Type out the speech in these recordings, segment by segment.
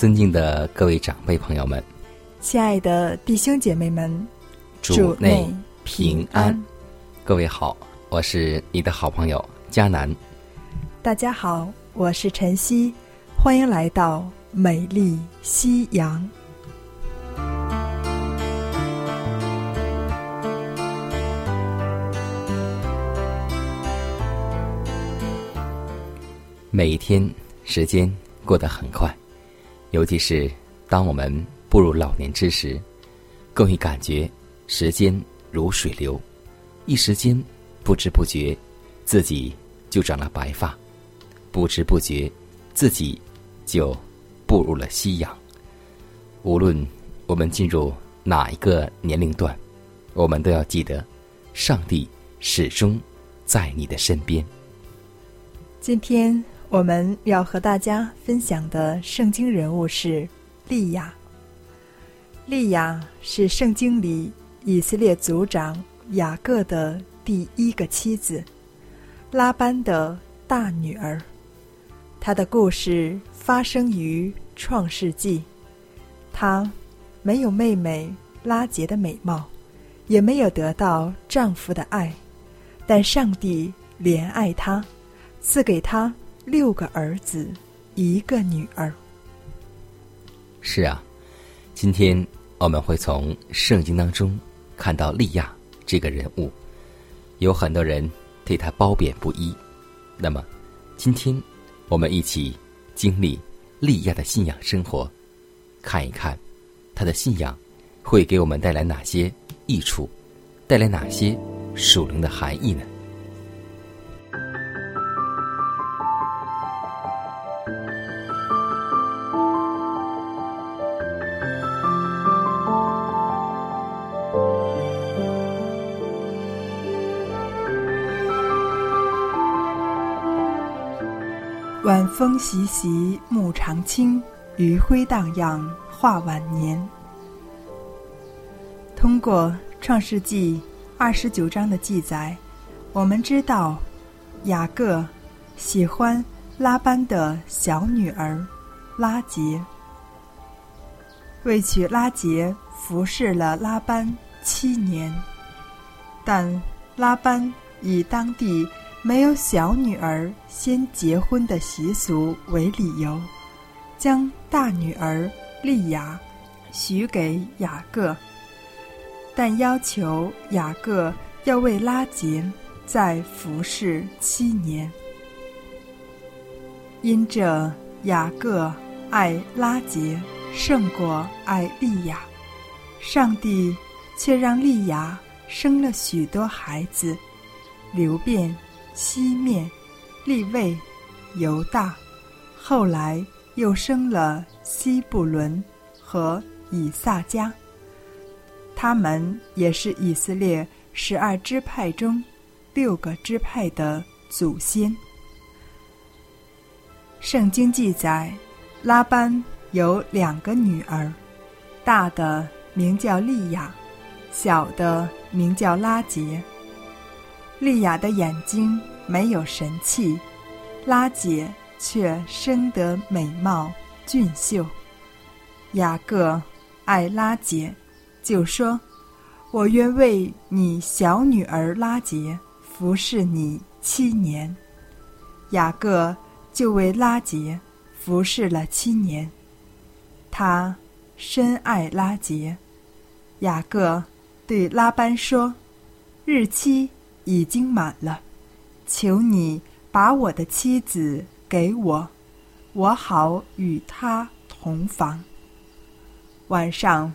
尊敬的各位长辈朋友们，亲爱的弟兄姐妹们，主内平安。各位好，我是你的好朋友佳南。大家好，我是晨曦，欢迎来到美丽夕阳。每一天，时间过得很快。尤其是当我们步入老年之时，更会感觉时间如水流，一时间不知不觉自己就长了白发，不知不觉自己就步入了夕阳。无论我们进入哪一个年龄段，我们都要记得，上帝始终在你的身边。今天。我们要和大家分享的圣经人物是利亚。利亚是圣经里以色列族长雅各的第一个妻子，拉班的大女儿。她的故事发生于创世纪。她没有妹妹拉杰的美貌，也没有得到丈夫的爱，但上帝怜爱她，赐给她。六个儿子，一个女儿。是啊，今天我们会从圣经当中看到利亚这个人物。有很多人对他褒贬不一。那么，今天我们一起经历利亚的信仰生活，看一看他的信仰会给我们带来哪些益处，带来哪些属灵的含义呢？习习，木长青，余晖荡漾，画晚年。通过《创世纪》二十九章的记载，我们知道雅各喜欢拉班的小女儿拉杰，为娶拉杰服侍了拉班七年，但拉班以当地。没有小女儿先结婚的习俗为理由，将大女儿莉亚许给雅各，但要求雅各要为拉杰再服侍七年。因这雅各爱拉杰胜过爱莉亚，上帝却让莉亚生了许多孩子，流变。西面、利位、犹大，后来又生了西布伦和以萨迦。他们也是以色列十二支派中六个支派的祖先。圣经记载，拉班有两个女儿，大的名叫利亚，小的名叫拉杰。丽亚的眼睛没有神气，拉杰却生得美貌俊秀。雅各爱拉杰，就说：“我愿为你小女儿拉杰服侍你七年。”雅各就为拉杰服侍了七年。他深爱拉杰。雅各对拉班说：“日期已经满了，求你把我的妻子给我，我好与她同房。”晚上，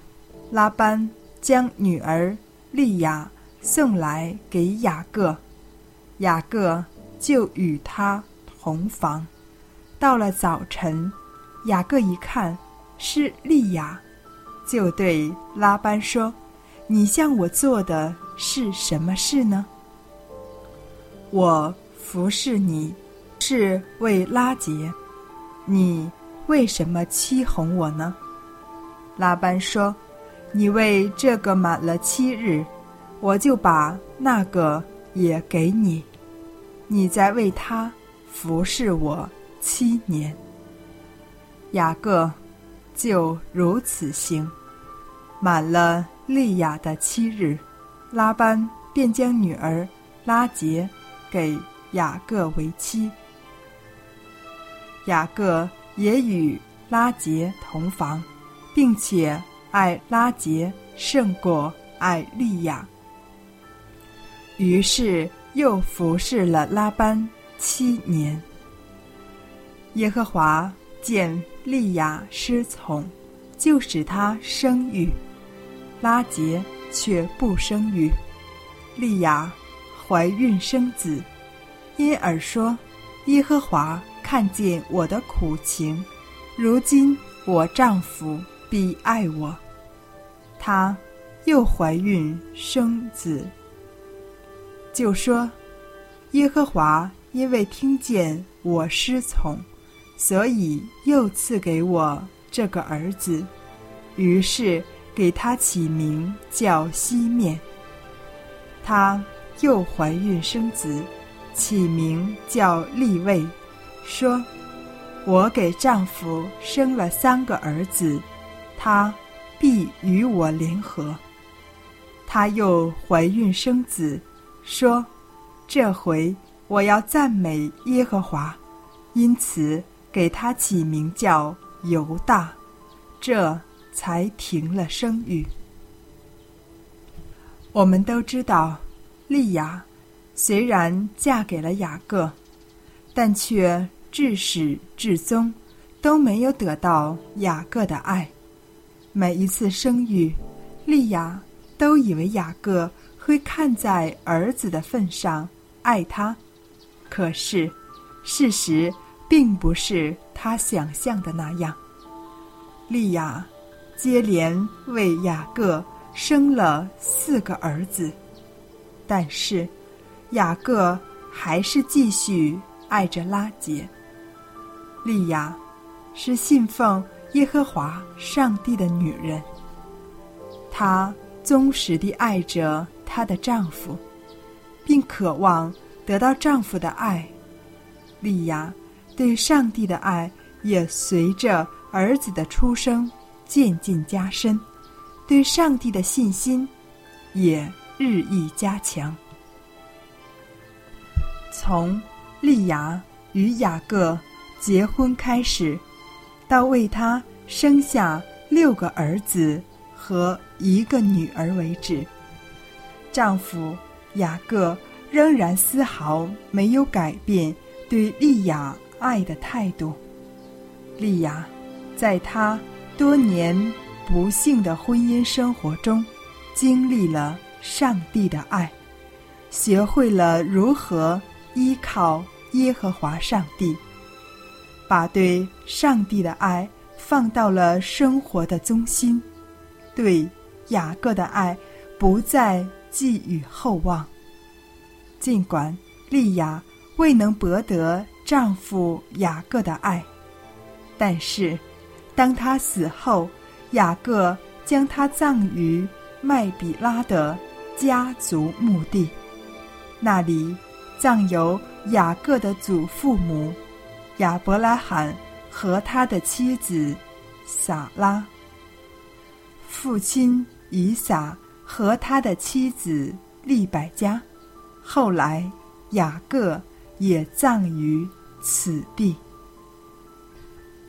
拉班将女儿利亚送来给雅各，雅各就与她同房。到了早晨，雅各一看是利亚，就对拉班说：“你向我做的是什么事呢？我服侍你，是为拉杰，你为什么欺哄我呢？”拉班说：“你为这个满了七日，我就把那个也给你，你再为他服侍我。”七年，雅各就如此行。满了利亚的七日，拉班便将女儿拉杰给雅各为妻。雅各也与拉结同房，并且爱拉结胜过爱利亚。于是又服侍了拉班七年。耶和华见利亚失从，就使他生育；拉结却不生育。利亚怀孕生子，因而说：“耶和华看见我的苦情，如今我丈夫必爱我。”她又怀孕生子，就说：“耶和华因为听见我失从。”所以又赐给我这个儿子，于是给他起名叫西面。他又怀孕生子，起名叫立位，说：“我给丈夫生了三个儿子，他必与我联合。”他又怀孕生子，说：“这回我要赞美耶和华，因此。”给他起名叫犹大，这才停了生育。我们都知道，利亚虽然嫁给了雅各，但却至始至终都没有得到雅各的爱。每一次生育，利亚都以为雅各会看在儿子的份上爱他，可是事实。并不是他想象的那样。利亚接连为雅各生了四个儿子，但是雅各还是继续爱着拉杰。利亚是信奉耶和华上帝的女人，她忠实地爱着她的丈夫，并渴望得到丈夫的爱。利亚。对上帝的爱也随着儿子的出生渐渐加深，对上帝的信心也日益加强。从利亚与雅各结婚开始，到为他生下六个儿子和一个女儿为止，丈夫雅各仍然丝毫没有改变对利亚。爱的态度，利亚，在她多年不幸的婚姻生活中，经历了上帝的爱，学会了如何依靠耶和华上帝，把对上帝的爱放到了生活的中心，对雅各的爱不再寄予厚望。尽管利亚未能博得。丈夫雅各的爱，但是，当他死后，雅各将他葬于麦比拉的家族墓地，那里葬有雅各的祖父母亚伯拉罕和他的妻子撒拉，父亲以撒和他的妻子利百加，后来雅各。也葬于此地。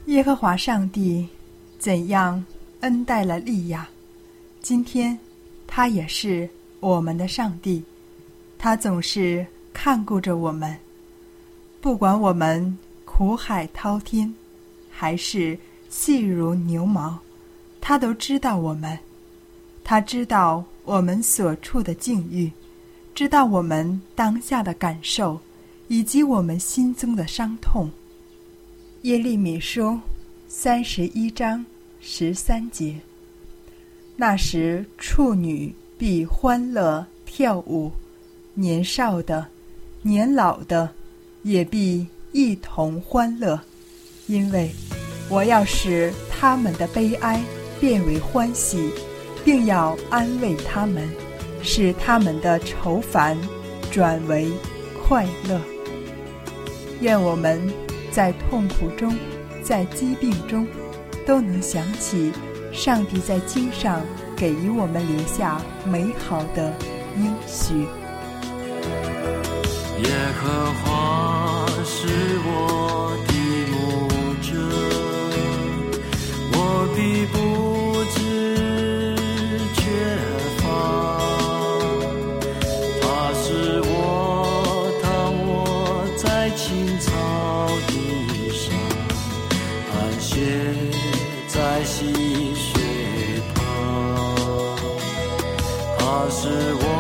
耶和华上帝怎样恩待了利亚，今天他也是我们的上帝，他总是看顾着我们，不管我们苦海滔天，还是细如牛毛，他都知道我们，他知道我们所处的境遇，知道我们当下的感受，以及我们心中的伤痛。耶利米书三十一章十三节。那时，处女必欢乐跳舞，年少的、年老的也必一同欢乐，因为我要使他们的悲哀变为欢喜，并要安慰他们，使他们的愁烦转为快乐。愿我们。在痛苦中，在疾病中，都能想起上帝在经上给予我们留下美好的应许。耶和华是我的牧者，我必不知缺乏。他是我躺卧在青草地。雪在溪水是我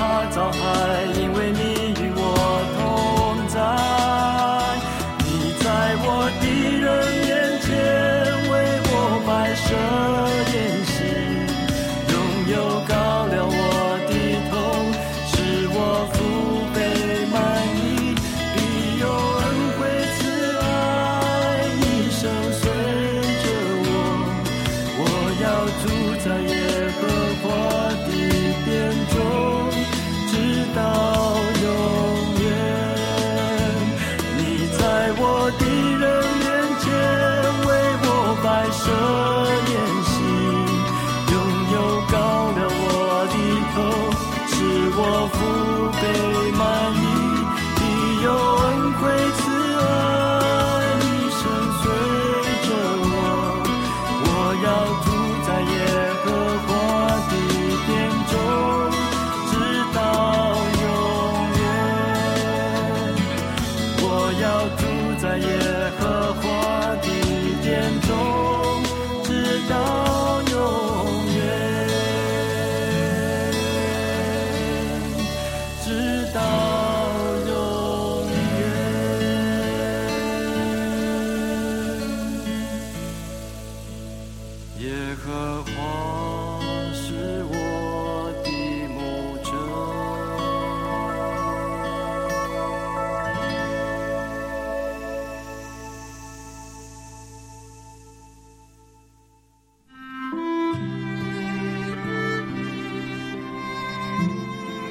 他早还。归去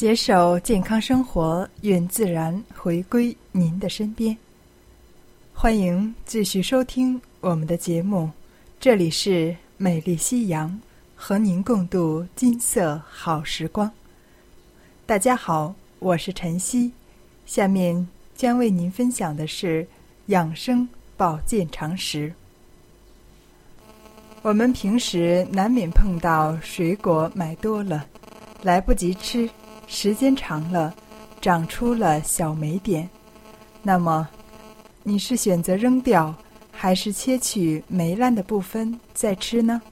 携手健康生活，愿自然回归您的身边。欢迎继续收听我们的节目，这里是美丽夕阳，和您共度金色好时光。大家好，我是晨曦，下面将为您分享的是养生保健常识。我们平时难免碰到水果买多了，来不及吃。时间长了，长出了小霉点，那么你是选择扔掉，还是切取霉烂的部分再吃呢？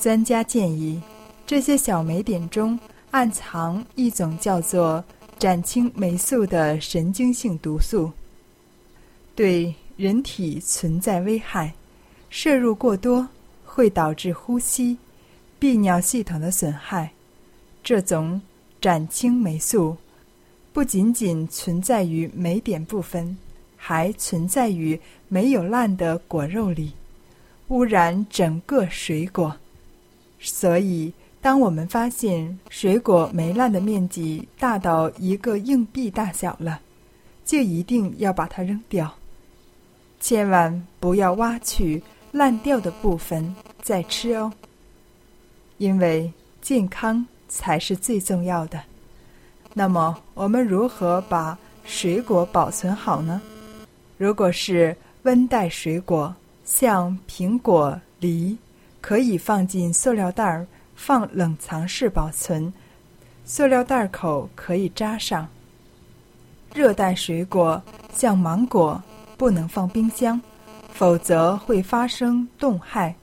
专家建议，这些小霉点中暗藏一种叫做展青霉素的神经性毒素，对人体存在危害，摄入过多会导致呼吸、泌尿系统的损害。这种展青霉素不仅仅存在于霉点部分，还存在于没有烂的果肉里，污染整个水果。所以，当我们发现水果霉烂的面积大到一个硬币大小了，就一定要把它扔掉，千万不要挖去烂掉的部分再吃哦，因为健康。才是最重要的。那么，我们如何把水果保存好呢？如果是温带水果，像苹果、梨，可以放进塑料袋儿，放冷藏室保存，塑料袋口可以扎上。热带水果，像芒果，不能放冰箱，否则会发生冻害，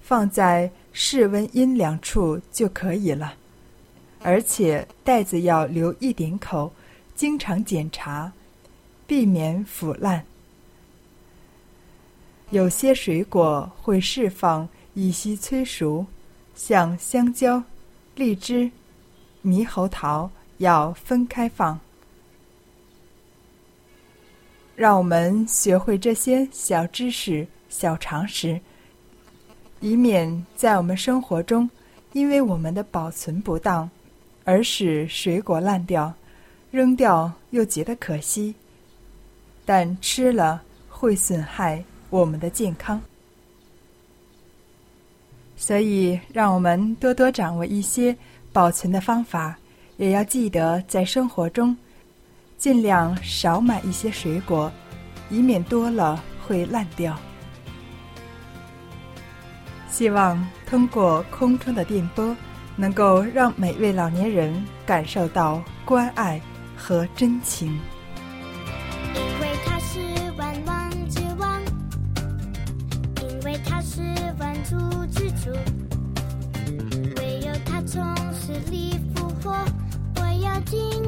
放在室温阴凉处就可以了。而且袋子要留一点口，经常检查，避免腐烂。有些水果会释放乙烯催熟，像香蕉、荔枝、猕猴桃要分开放。让我们学会这些小知识、小常识，以免在我们生活中，因为我们的保存不当。而使水果烂掉，扔掉又觉得可惜，但吃了会损害我们的健康。所以，让我们多多掌握一些保存的方法，也要记得在生活中尽量少买一些水果，以免多了会烂掉。希望通过空中的电波。能够让每位老年人感受到关爱和真情。因为他是万王之王，因为他是万主之主，唯有他从死里复活，我要敬